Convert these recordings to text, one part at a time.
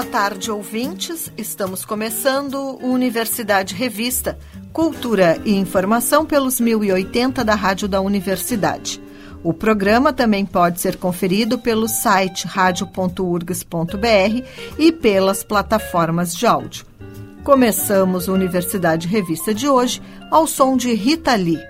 Boa tarde, ouvintes. Estamos começando Universidade Revista, Cultura e Informação pelos 1080 da Rádio da Universidade. O programa também pode ser conferido pelo site radio.urgs.br e pelas plataformas de áudio. Começamos Universidade Revista de hoje ao som de Rita Lee.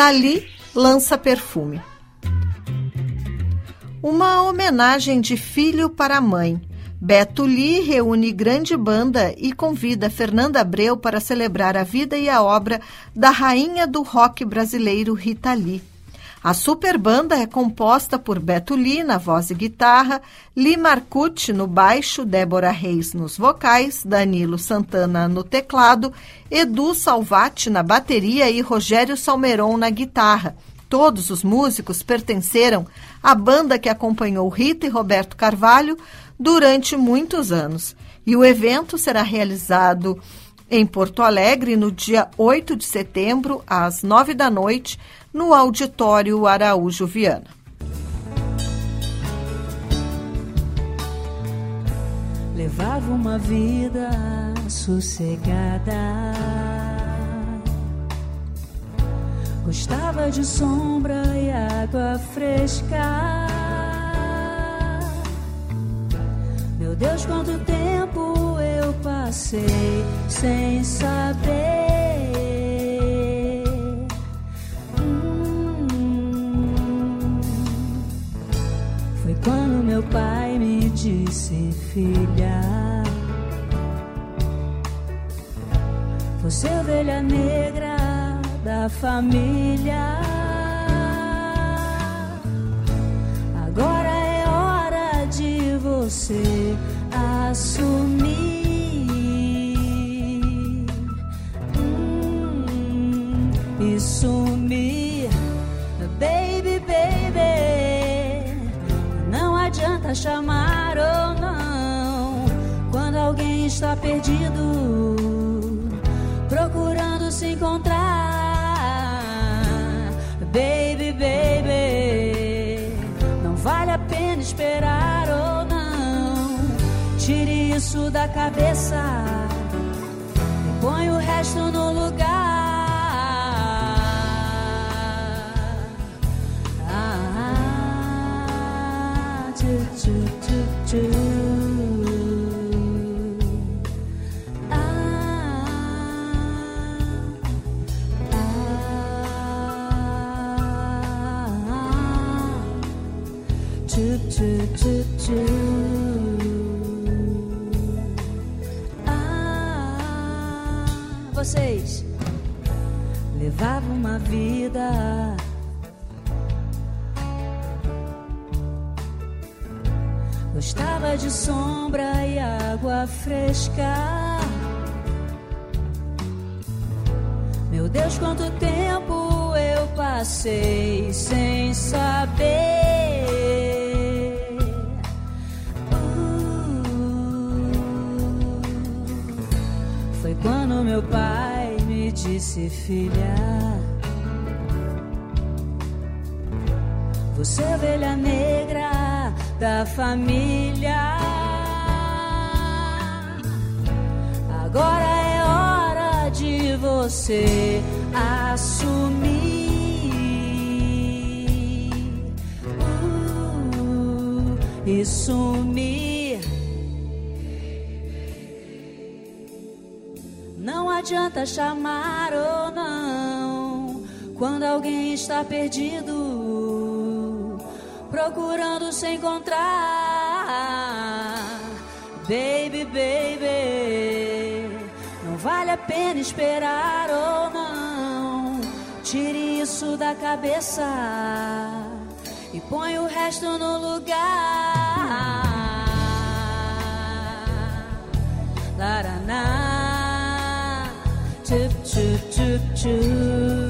Rita Lee lança perfume. Uma homenagem de filho para mãe. Beto Lee reúne grande banda e convida Fernanda Abreu para celebrar a vida e a obra da rainha do rock brasileiro Rita Lee. A super banda é composta por Beto Lee na voz e guitarra, Lee Marcucci no baixo, Débora Reis nos vocais, Danilo Santana no teclado, Edu Salvati na bateria e Rogério Salmeron na guitarra. Todos os músicos pertenceram à banda que acompanhou Rita e Roberto Carvalho durante muitos anos. E o evento será realizado em Porto Alegre no dia 8 de setembro, às 9 da noite, no Auditório Araújo Viana. Levava uma vida sossegada. Gostava de sombra e água fresca. Meu Deus, quanto tempo eu passei sem saber. Quando meu pai me disse, filha. Você é ovelha negra da família. Agora é hora de você assumir. Chamar ou não quando alguém está perdido procurando se encontrar. Baby, baby, não vale a pena esperar ou não. Tire isso da cabeça e põe o resto no lugar. Vocês. Levava uma vida de sombra e água fresca. Meu Deus, quanto tempo eu passei sem saber. Quando meu pai me disse, filha. Você é ovelha negra da família. Agora é hora de você assumir. Uh, e sumir. Não adianta chamar ou não quando alguém está perdido, procurando se encontrar. Baby, baby, não vale a pena esperar ou não. Tire isso da cabeça e põe o resto no lugar. Laraná. Choo choo choo choo.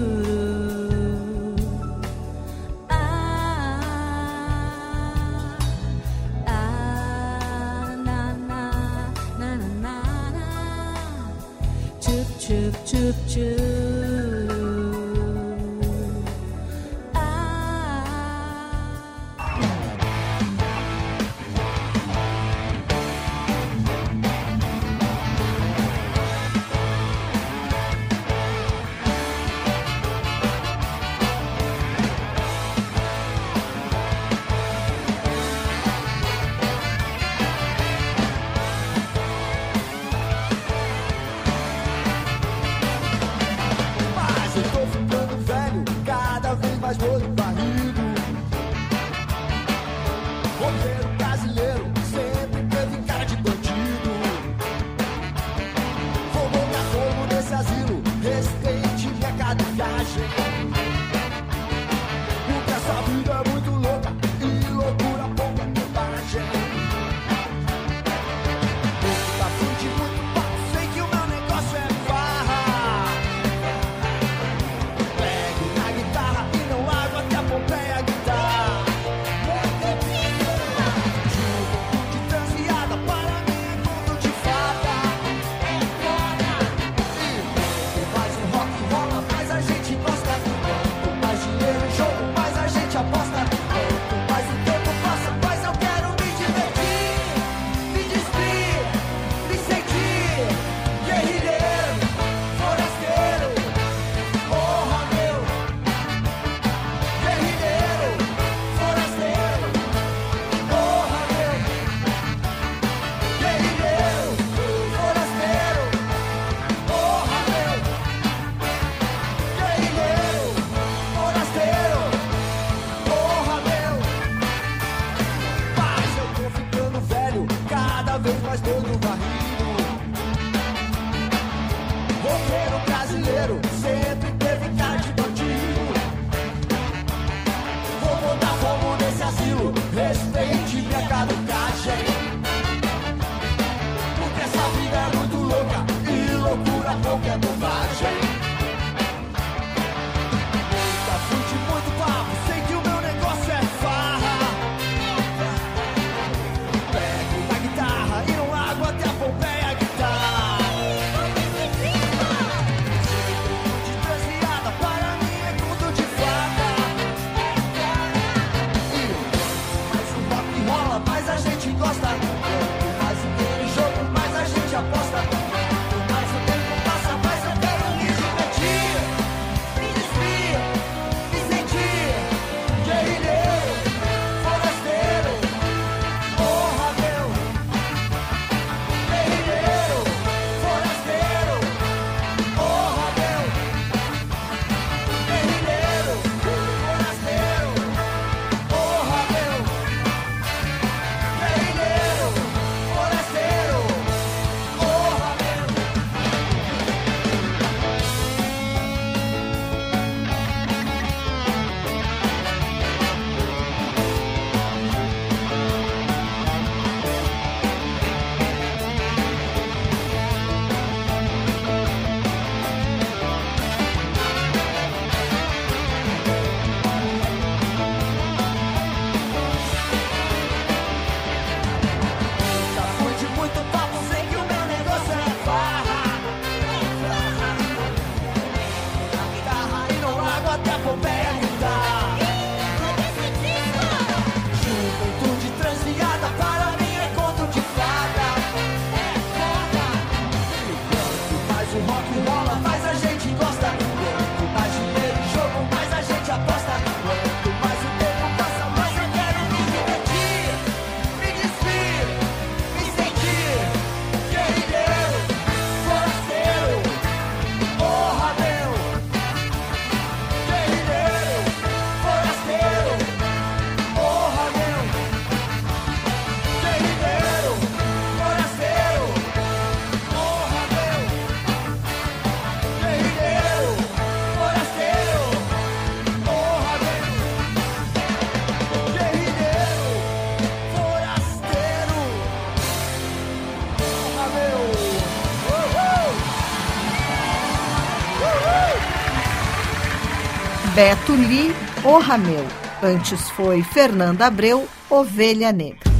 Li, O Rameu. Antes foi Fernanda Abreu, Ovelha Negra.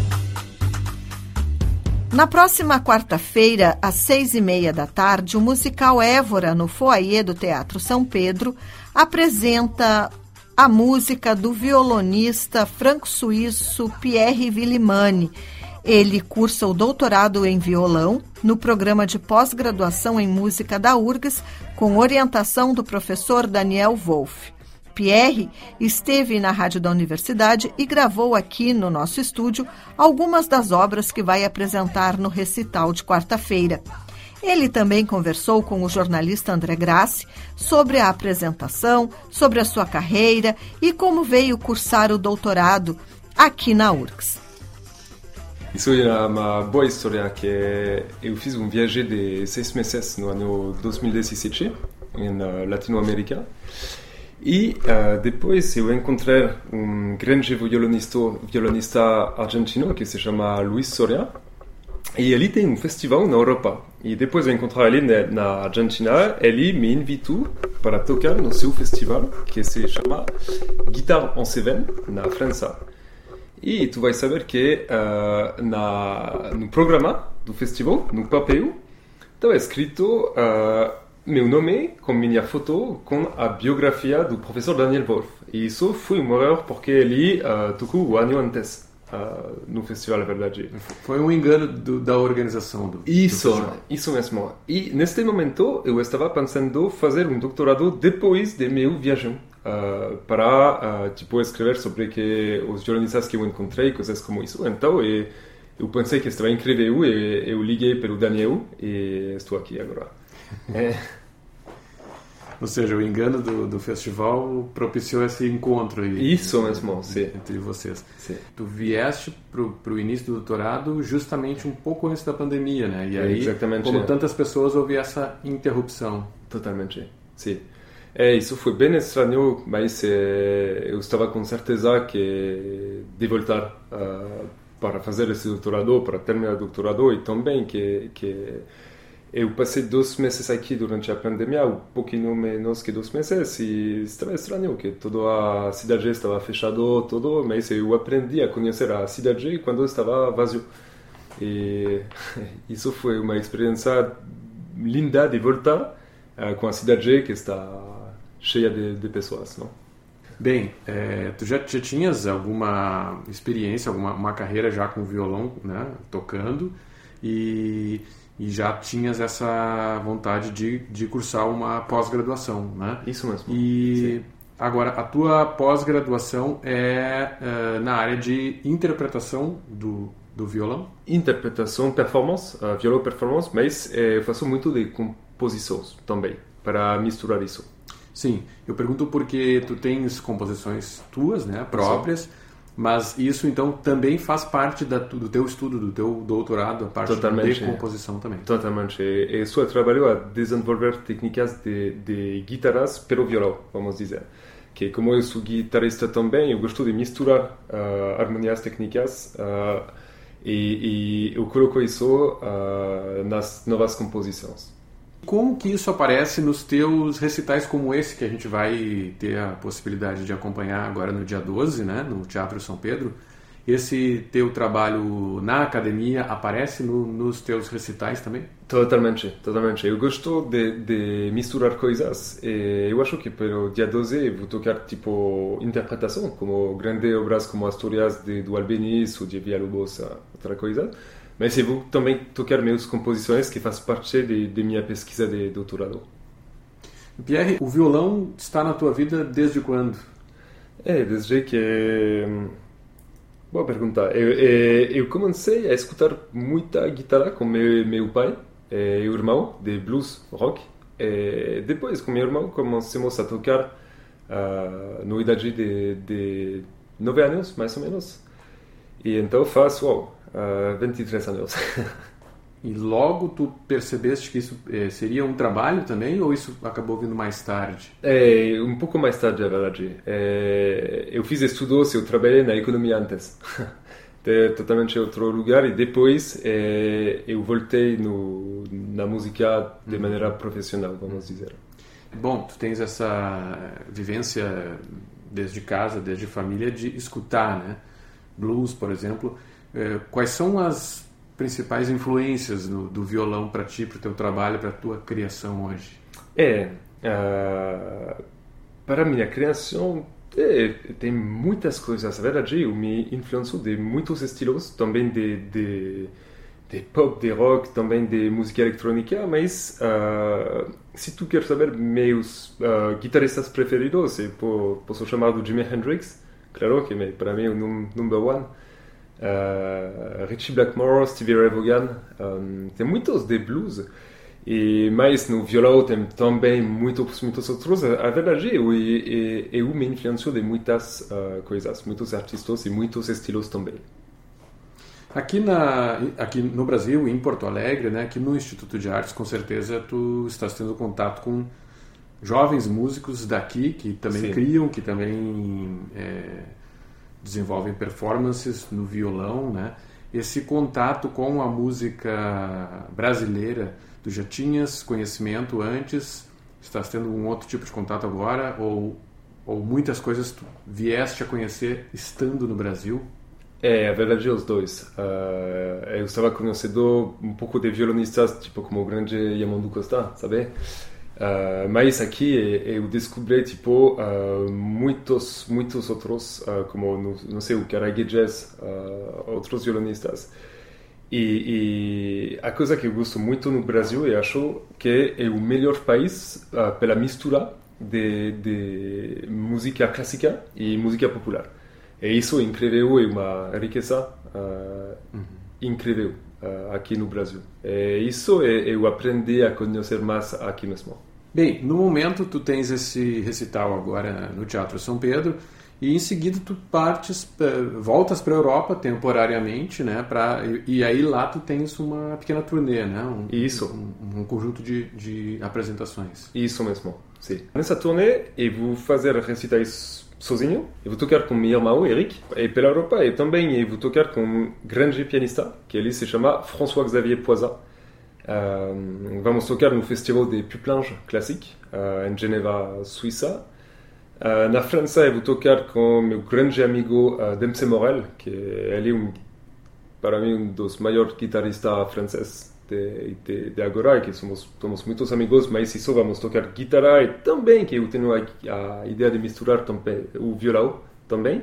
Na próxima quarta-feira, às seis e meia da tarde, o musical Évora, no foyer do Teatro São Pedro, apresenta a música do violonista franco-suíço Pierre Villimani. Ele cursa o doutorado em violão no programa de pós-graduação em música da URGS, com orientação do professor Daniel Wolff. Pierre esteve na rádio da universidade e gravou aqui no nosso estúdio algumas das obras que vai apresentar no recital de quarta-feira. Ele também conversou com o jornalista André Grassi sobre a apresentação, sobre a sua carreira e como veio cursar o doutorado aqui na URGS. Isso é uma boa história que eu fiz um viagem de seis meses no ano 2017 em Latinoamérica e uh, depois eu encontrei um grande violonista, violonista argentino que se Luis Soria e ele tem um festival na Europa. E depois de encontrar ele na Argentina, ele me invitou para tocar no seu festival, que se Guitar en Seven, na França. E tu vai saber que uh, na, no programa do festival, no papel, estava escrito uh, meu nome com minha foto com a biografia do professor Daniel Wolf. E isso foi um erro porque ele uh, tocou o ano antes uh, no festival, é verdade. Foi um engano do, da organização do Isso, do isso mesmo. E neste momento eu estava pensando fazer um doutorado depois de meu viagem. Uh, para uh, tipo escrever sobre que os jornalistas que eu encontrei coisas como isso então e, eu pensei que estava incrível e eu liguei pelo Daniel e estou aqui agora é. Ou seja, o engano do, do festival propiciou esse encontro aí. Isso mesmo, sim. Entre vocês. Sim. Tu vieste para o início do doutorado justamente um pouco antes da pandemia, né? E aí, Exatamente, como é. tantas pessoas, houve essa interrupção. Totalmente, sim. É, isso foi bem estranho, mas é, eu estava com certeza que de voltar uh, para fazer esse doutorado, para terminar o doutorado, e também que, que eu passei dois meses aqui durante a pandemia, um pouquinho menos que dois meses, e estava estranho que toda a cidade estava fechada, tudo, mas eu aprendi a conhecer a cidade quando estava vazio. E isso foi uma experiência linda de voltar uh, com a cidade que está cheia de, de pessoas, não? Bem, é, tu já, já tinhas alguma experiência, alguma uma carreira já com violão, né, tocando, e e já tinhas essa vontade de, de cursar uma pós-graduação, né? Isso mesmo. E Sim. agora, a tua pós-graduação é uh, na área de interpretação do, do violão? Interpretação, performance, uh, violão performance, mas uh, eu faço muito de composições também, para misturar isso. Sim, eu pergunto porque tu tens composições tuas, né, próprias, Sim mas isso então também faz parte da, do teu estudo, do teu doutorado, a parte Totalmente, de composição também. Totalmente. E sua trabalho a desenvolver técnicas de, de guitarras pelo violão, vamos dizer. Que como eu sou guitarrista também, eu gosto de misturar uh, harmonias técnicas uh, e, e, eu coloco isso uh, nas novas composições. Como que isso aparece nos teus recitais como esse que a gente vai ter a possibilidade de acompanhar agora no dia 12, né, no Teatro São Pedro? Esse teu trabalho na academia aparece no, nos teus recitais também? Totalmente, totalmente. Eu gosto de, de misturar coisas e eu acho que pelo dia 12 vou tocar tipo interpretação, como grandes obras como Asturias de, do Albeniz ou de Villalobos, outra coisa. Mas eu também tocar minhas composições que faz parte de, de minha pesquisa de doutorado. Pierre, o violão está na tua vida desde quando? É, desde que... Boa pergunta. Eu, eu comecei a escutar muita guitarra com meu, meu pai e o irmão de blues rock. E depois, com meu irmão, começamos a tocar uh, no idade de, de nove anos, mais ou menos. E então faz, uau, uh, 23 anos. e logo tu percebeste que isso eh, seria um trabalho também ou isso acabou vindo mais tarde? É, um pouco mais tarde, é verdade. É, eu fiz estudos, eu trabalhei na economia antes. de totalmente outro lugar e depois é, eu voltei no, na música de uhum. maneira profissional, vamos dizer. bom, tu tens essa vivência desde casa, desde família, de escutar, né? Blues, por exemplo. É, quais são as principais influências no, do violão para ti, para o teu trabalho, para a tua criação hoje? É, uh, para minha criação é, tem muitas coisas. Na verdade, eu me influencio de muitos estilos, também de, de, de pop, de rock, também de música eletrônica, mas uh, se tu quer saber meus uh, guitarristas preferidos, eu posso chamar do Jimi Hendrix, claro que para mim é o number one. Uh, Richie Blackmore, Stevie Ray Vaughan, um, tem muitos de blues. E mais no violão tem também muitos muitos outros. A verdade é que eu me influencio de muitas uh, coisas, muitos artistas e muitos estilos também. Aqui, na, aqui no Brasil, em Porto Alegre, né, aqui no Instituto de Artes, com certeza tu estás tendo contato com jovens músicos daqui que também Sim. criam, que também é, desenvolvem performances no violão, né? Esse contato com a música brasileira, tu já tinhas conhecimento antes? Estás tendo um outro tipo de contato agora? Ou, ou muitas coisas tu vieste a conhecer estando no Brasil? É, a verdade é os dois. Uh, eu estava conhecendo um pouco de violonistas, tipo como o grande Yamandu Costa, sabe? Uh, mas aqui eu descobri tipo uh, muitos muitos outros uh, como não, não sei o Karagi Jazz outros violonistas e, e, a coisa que eu gosto muito no Brasil eu acho que é o melhor país pela mistura de, de música clássica e música popular e isso é incrível, é uma riqueza uh, uhum. incrível aqui no Brasil. E isso é, eu aprendi a conhecer mais aqui mesmo. Bem, no momento tu tens esse recital agora no Teatro São Pedro e em seguida tu partes, voltas para a Europa temporariamente, né? Pra, e, aí lá tu tens uma pequena turnê, né? Um, isso. Um, um conjunto de, de apresentações. Isso mesmo, sim. Nessa turnê eu vou fazer recitais sozinho, eu vou tocar com meu irmão Eric, e pela Europa, e também eu vou tocar com um grande pianista, que ele se chama François Xavier Poisat. Uh, vamos tocar no Festival de Puplinge Classique, uh, em Geneva, Suíça. Uh, na França, eu vou tocar com meu grande amigo Dempsey Morel, que é um, para mim um dos maiores guitarristas franceses de, de, de agora, que somos, somos muitos amigos, mas isso vamos tocar guitarra e também, que eu tenho a, a ideia de misturar também o violão também,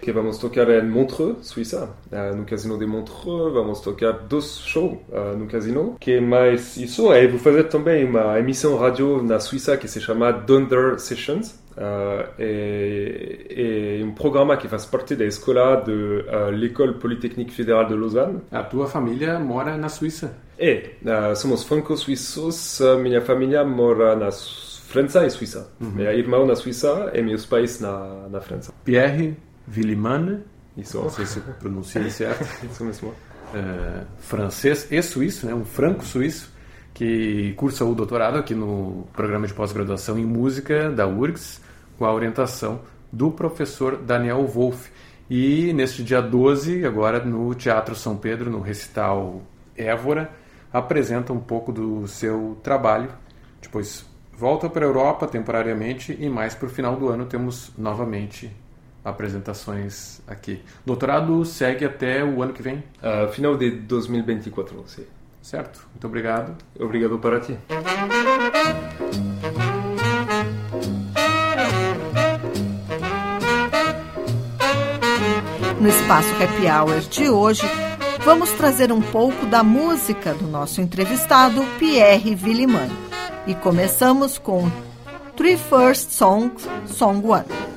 que vamos tocar em Montreux, Suíça, no casino de Montreux, vamos tocar dois shows no casino, que mais isso, e vou fazer também uma emissão rádio na Suíça que se chama Dunder Sessions, Uh, é, é, um programa que faz parte da escola de uh, l'École Polytechnique Fédérale de Lausanne. A tua família mora na Suíça? É, uh, somos franco-suíços, minha família mora na França e Suíça. Uhum. Minha irmã na Suíça e meus pais na, na França. Pierre Villiman, isso. não sei se pronunciei certo. isso mesmo. Uh, francês e suíço, né? um franco-suíço que cursa o doutorado aqui no programa de pós-graduação em música da URGS com a orientação do professor Daniel Wolff. E neste dia 12, agora no Teatro São Pedro, no recital Évora, apresenta um pouco do seu trabalho. Depois volta para a Europa temporariamente e mais para o final do ano temos novamente apresentações aqui. Doutorado segue até o ano que vem? Uh, final de 2024, sim. Certo. Muito obrigado. Obrigado para ti. No espaço Happy Hour de hoje, vamos trazer um pouco da música do nosso entrevistado Pierre Villiman. E começamos com Three First Songs, Song One.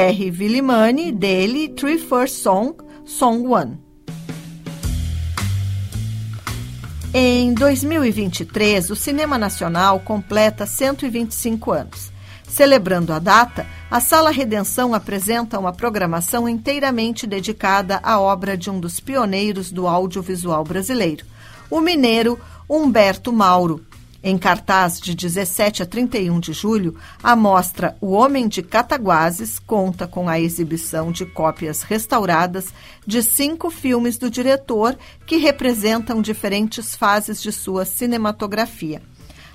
Pierre Villimani, dele Three First Song, Song One. Em 2023, o Cinema Nacional completa 125 anos. Celebrando a data, a Sala Redenção apresenta uma programação inteiramente dedicada à obra de um dos pioneiros do audiovisual brasileiro, o mineiro Humberto Mauro, em cartaz de 17 a 31 de julho, a mostra O Homem de Cataguases conta com a exibição de cópias restauradas de cinco filmes do diretor que representam diferentes fases de sua cinematografia.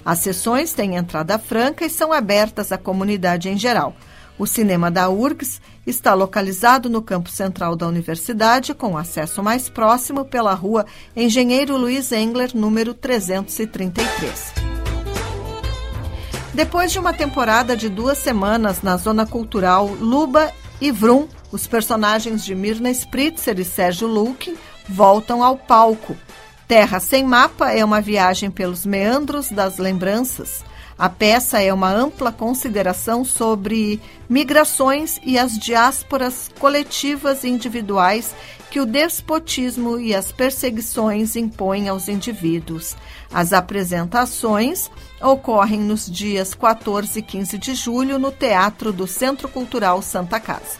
As sessões têm entrada franca e são abertas à comunidade em geral. O cinema da URGS está localizado no campo central da universidade, com acesso mais próximo pela rua Engenheiro Luiz Engler, número 333. Depois de uma temporada de duas semanas na zona cultural Luba e Vrum, os personagens de Mirna Spritzer e Sérgio Lukin voltam ao palco. Terra Sem Mapa é uma viagem pelos meandros das lembranças a peça é uma ampla consideração sobre migrações e as diásporas coletivas e individuais que o despotismo e as perseguições impõem aos indivíduos. As apresentações ocorrem nos dias 14 e 15 de julho no Teatro do Centro Cultural Santa Casa.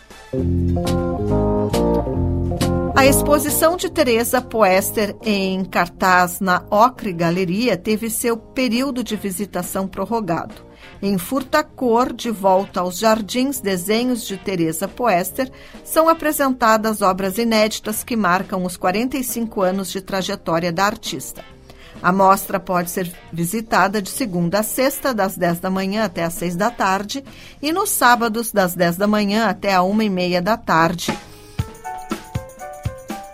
A exposição de Teresa Poester em cartaz na Ocre Galeria teve seu período de visitação prorrogado. Em Furtacor, de volta aos jardins desenhos de Teresa Poester, são apresentadas obras inéditas que marcam os 45 anos de trajetória da artista. A mostra pode ser visitada de segunda a sexta, das 10 da manhã até às 6 da tarde, e nos sábados, das 10 da manhã até a 1 e meia da tarde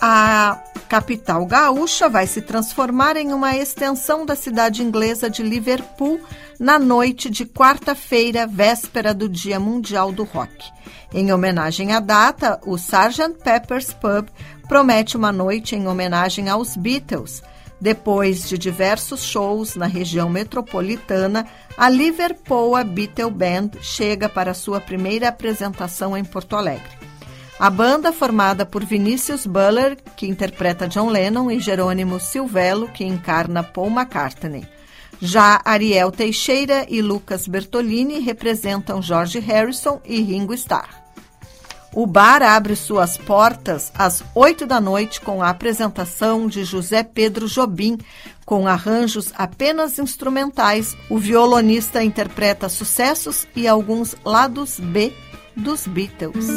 a capital gaúcha vai se transformar em uma extensão da cidade inglesa de Liverpool na noite de quarta-feira, véspera do Dia Mundial do Rock. Em homenagem à data, o Sgt. Pepper's Pub promete uma noite em homenagem aos Beatles. Depois de diversos shows na região metropolitana, a Liverpool Beatle Band chega para sua primeira apresentação em Porto Alegre. A banda, formada por Vinícius Buller, que interpreta John Lennon, e Jerônimo Silvelo, que encarna Paul McCartney. Já Ariel Teixeira e Lucas Bertolini representam George Harrison e Ringo Starr. O bar abre suas portas às 8 da noite com a apresentação de José Pedro Jobim, com arranjos apenas instrumentais. O violonista interpreta sucessos e alguns lados B dos Beatles.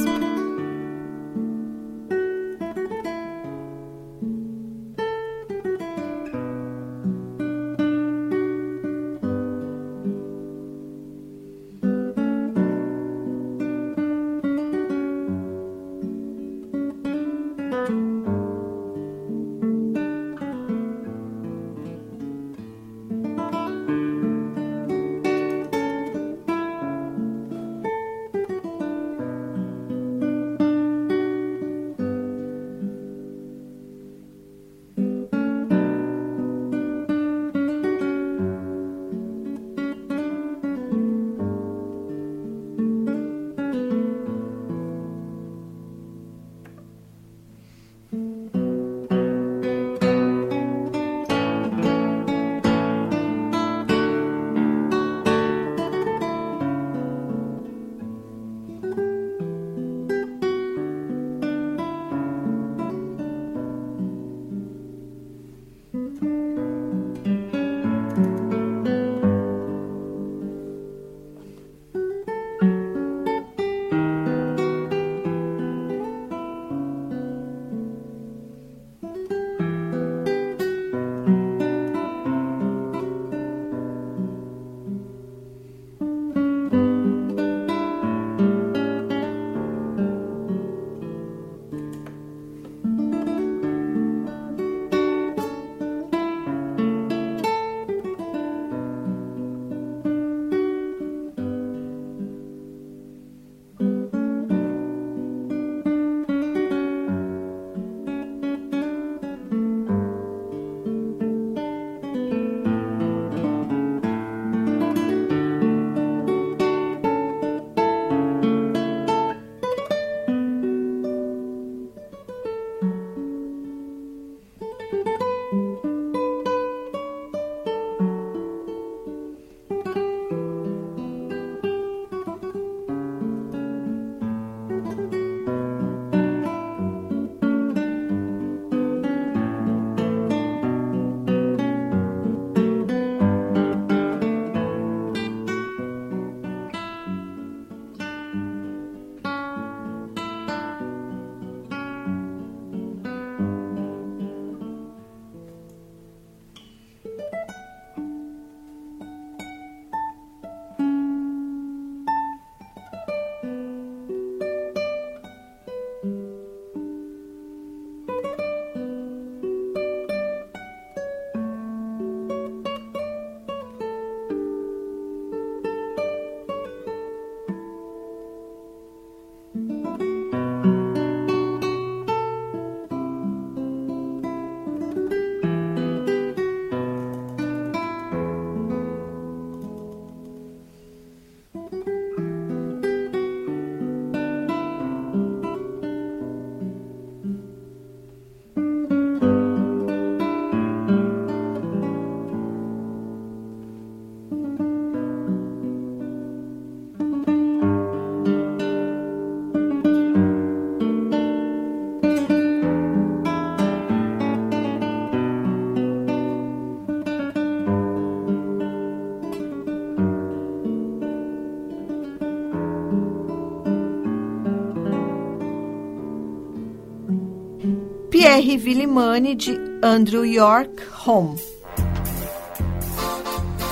Pierre Villimani, de Andrew York Home.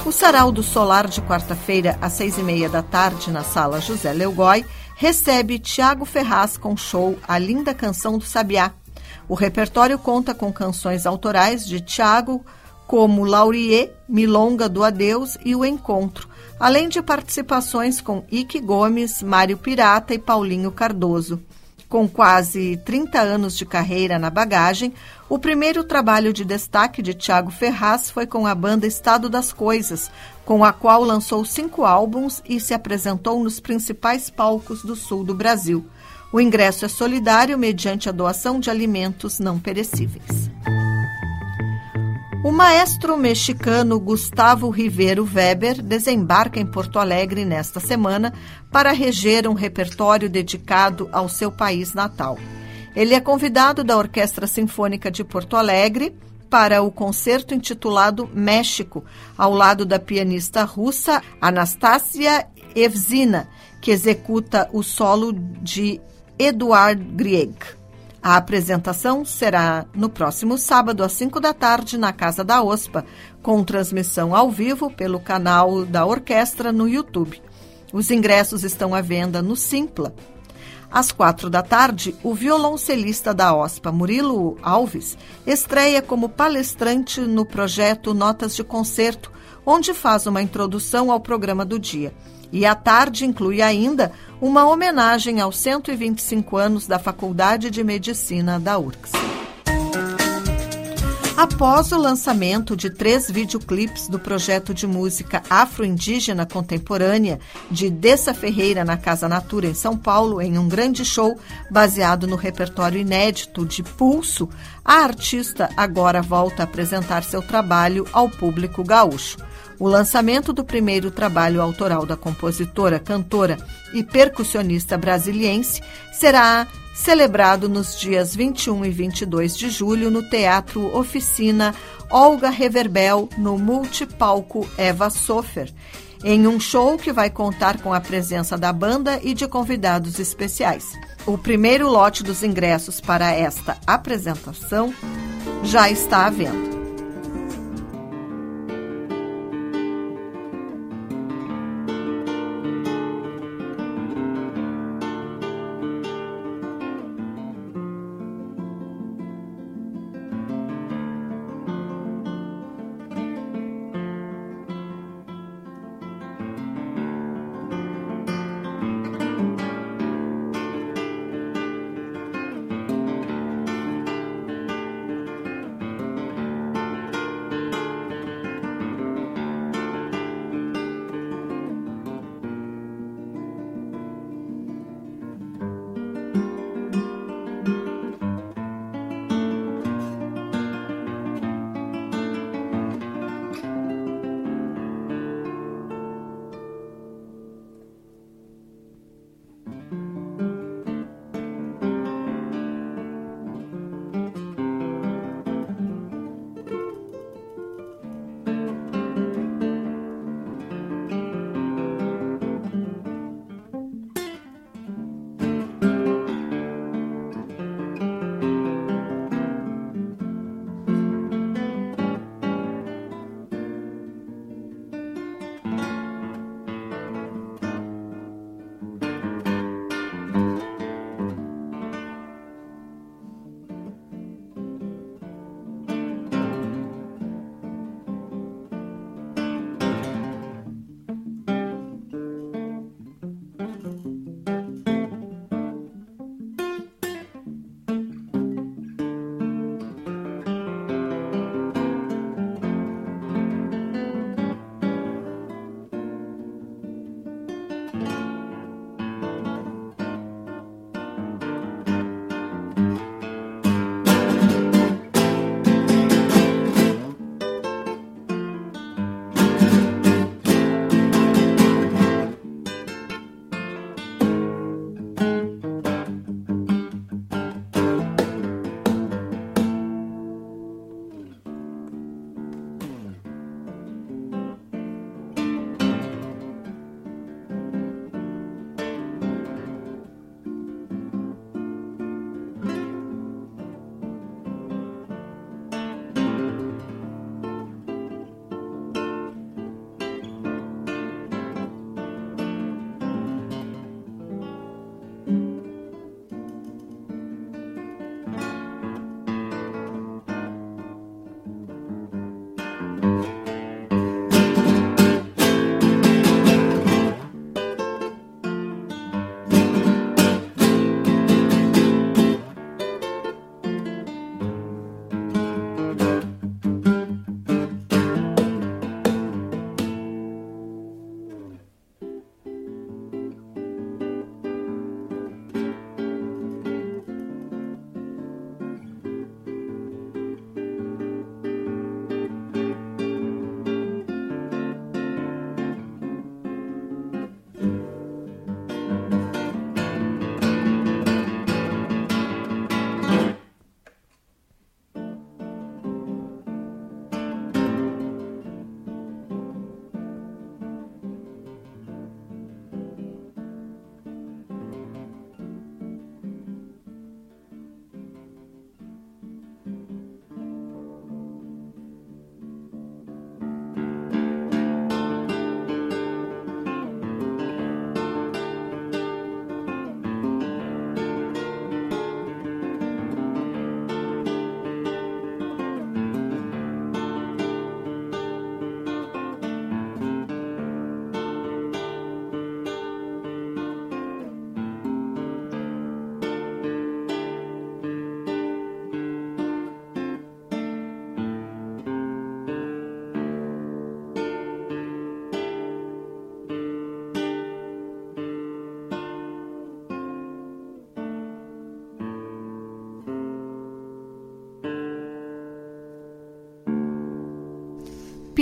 O Sarau do Solar de quarta-feira, às seis e meia da tarde, na sala José Leugói, recebe Tiago Ferraz com show A Linda Canção do Sabiá. O repertório conta com canções autorais de Tiago, como Laurier, Milonga do Adeus e O Encontro, além de participações com Ike Gomes, Mário Pirata e Paulinho Cardoso. Com quase 30 anos de carreira na bagagem, o primeiro trabalho de destaque de Tiago Ferraz foi com a banda Estado das Coisas, com a qual lançou cinco álbuns e se apresentou nos principais palcos do sul do Brasil. O ingresso é solidário mediante a doação de alimentos não perecíveis. O maestro mexicano Gustavo Rivero Weber desembarca em Porto Alegre nesta semana para reger um repertório dedicado ao seu país natal. Ele é convidado da Orquestra Sinfônica de Porto Alegre para o concerto intitulado México, ao lado da pianista russa Anastasia Evzina, que executa o solo de Eduard Grieg. A apresentação será no próximo sábado, às 5 da tarde, na Casa da OSPA, com transmissão ao vivo pelo canal da orquestra no YouTube. Os ingressos estão à venda no Simpla. Às quatro da tarde, o violoncelista da OSPA, Murilo Alves, estreia como palestrante no projeto Notas de Concerto, onde faz uma introdução ao programa do dia. E à tarde inclui ainda uma homenagem aos 125 anos da Faculdade de Medicina da URCS. Após o lançamento de três videoclipes do projeto de música afro-indígena contemporânea de Dessa Ferreira na Casa Natura, em São Paulo, em um grande show baseado no repertório inédito de Pulso, a artista agora volta a apresentar seu trabalho ao público gaúcho. O lançamento do primeiro trabalho autoral da compositora, cantora e percussionista brasiliense será celebrado nos dias 21 e 22 de julho no Teatro Oficina Olga Reverbel, no multipalco Eva Sofer, em um show que vai contar com a presença da banda e de convidados especiais. O primeiro lote dos ingressos para esta apresentação já está à venda.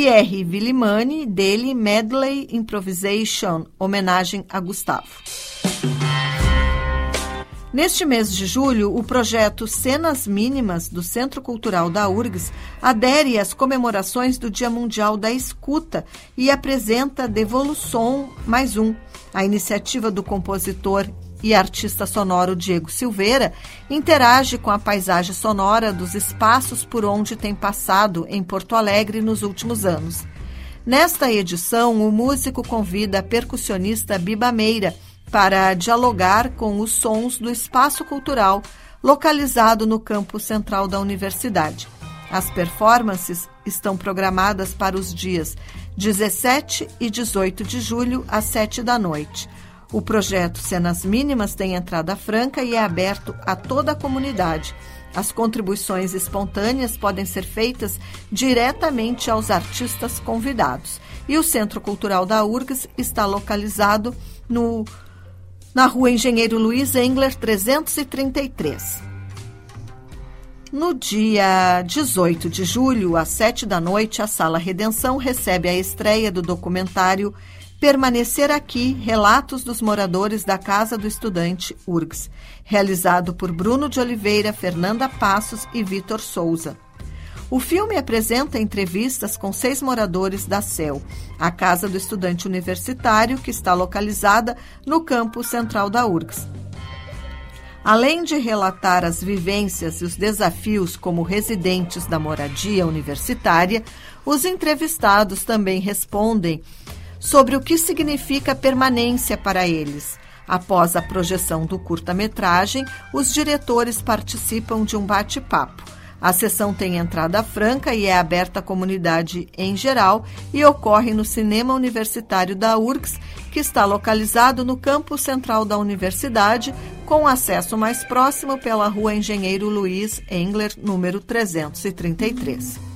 Pierre Villimani, dele Medley Improvisation, homenagem a Gustavo. Neste mês de julho, o projeto Cenas Mínimas do Centro Cultural da URGS adere às comemorações do Dia Mundial da Escuta e apresenta Devolução Mais Um, a iniciativa do compositor e artista sonoro Diego Silveira interage com a paisagem sonora dos espaços por onde tem passado em Porto Alegre nos últimos anos. Nesta edição, o músico convida a percussionista Biba Meira para dialogar com os sons do espaço cultural localizado no campo central da universidade. As performances estão programadas para os dias 17 e 18 de julho, às 7 da noite. O projeto Cenas Mínimas tem entrada franca e é aberto a toda a comunidade. As contribuições espontâneas podem ser feitas diretamente aos artistas convidados. E o Centro Cultural da URGS está localizado no na rua Engenheiro Luiz Engler, 333. No dia 18 de julho, às 7 da noite, a Sala Redenção recebe a estreia do documentário Permanecer Aqui Relatos dos Moradores da Casa do Estudante URGS, realizado por Bruno de Oliveira, Fernanda Passos e Vitor Souza. O filme apresenta entrevistas com seis moradores da CEL, a Casa do Estudante Universitário, que está localizada no campus central da URGS. Além de relatar as vivências e os desafios como residentes da moradia universitária, os entrevistados também respondem sobre o que significa permanência para eles. Após a projeção do curta-metragem, os diretores participam de um bate-papo. A sessão tem entrada franca e é aberta à comunidade em geral e ocorre no Cinema Universitário da URGS, que está localizado no campus central da universidade, com acesso mais próximo pela Rua Engenheiro Luiz Engler, número 333.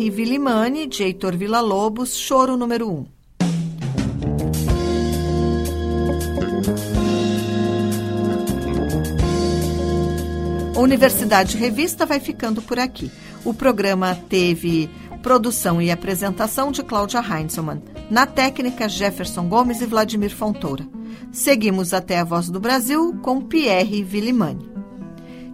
Pierre Villimani, de Heitor Villa-Lobos, Choro número 1. A Universidade Revista vai ficando por aqui. O programa teve produção e apresentação de Cláudia Heinzelmann. Na técnica, Jefferson Gomes e Vladimir Fontoura. Seguimos até a Voz do Brasil com Pierre Villimani.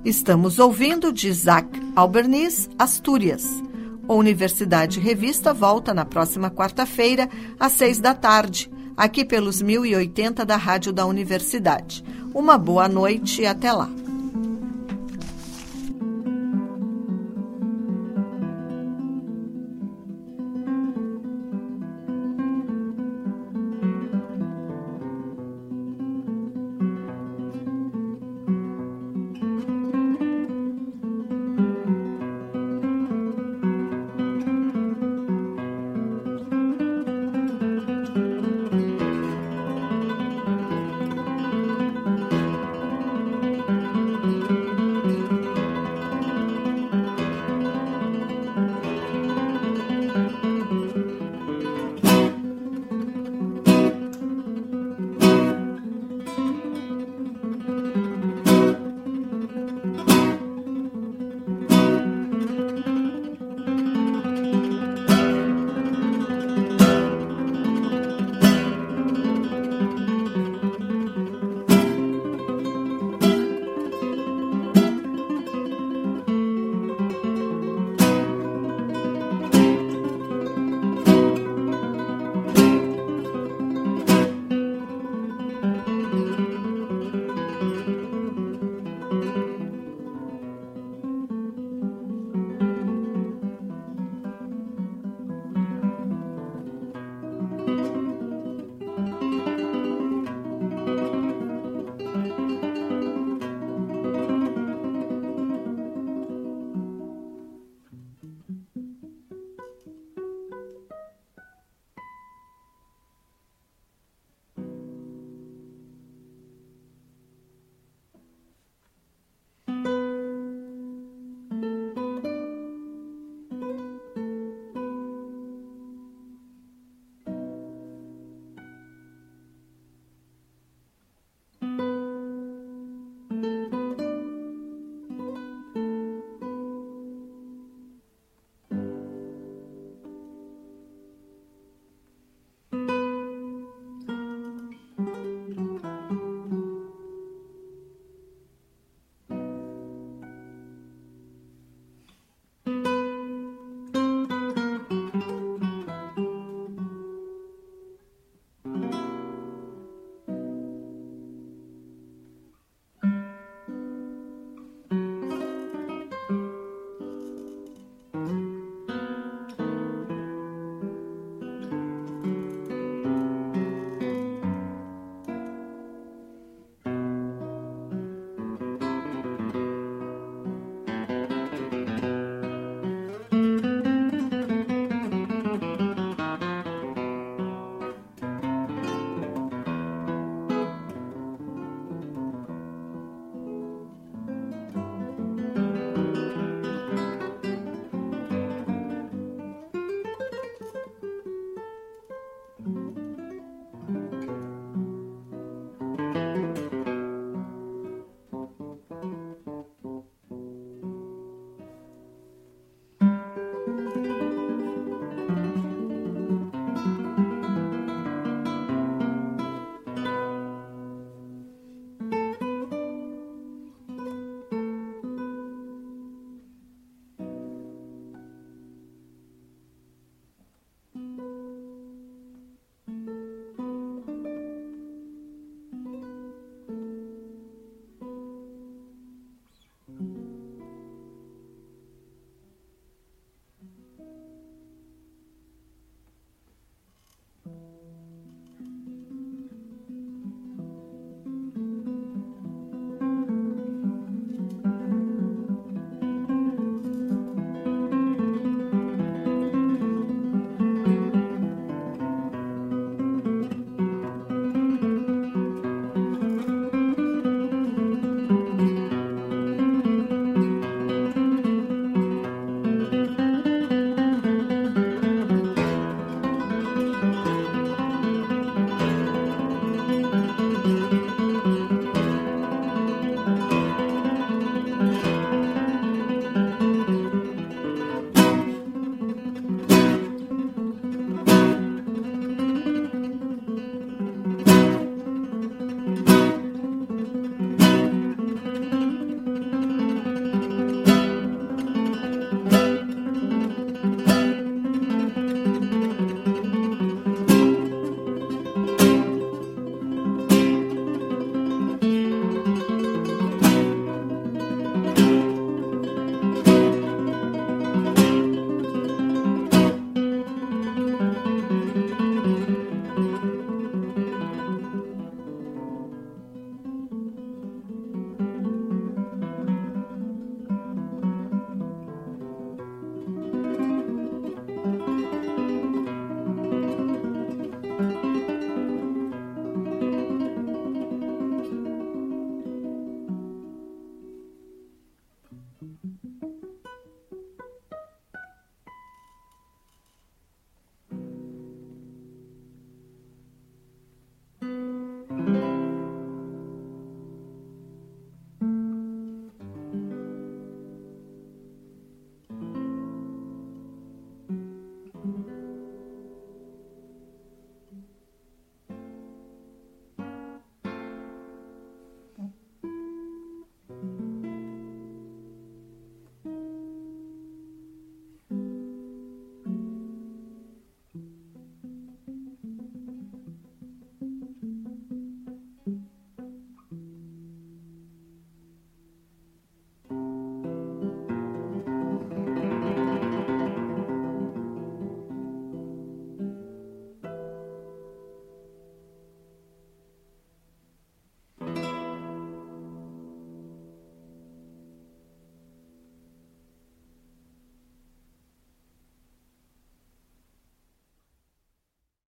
Estamos ouvindo de Isaac Alberniz, Astúrias. A Universidade Revista volta na próxima quarta-feira, às seis da tarde, aqui pelos 1080 da Rádio da Universidade. Uma boa noite e até lá.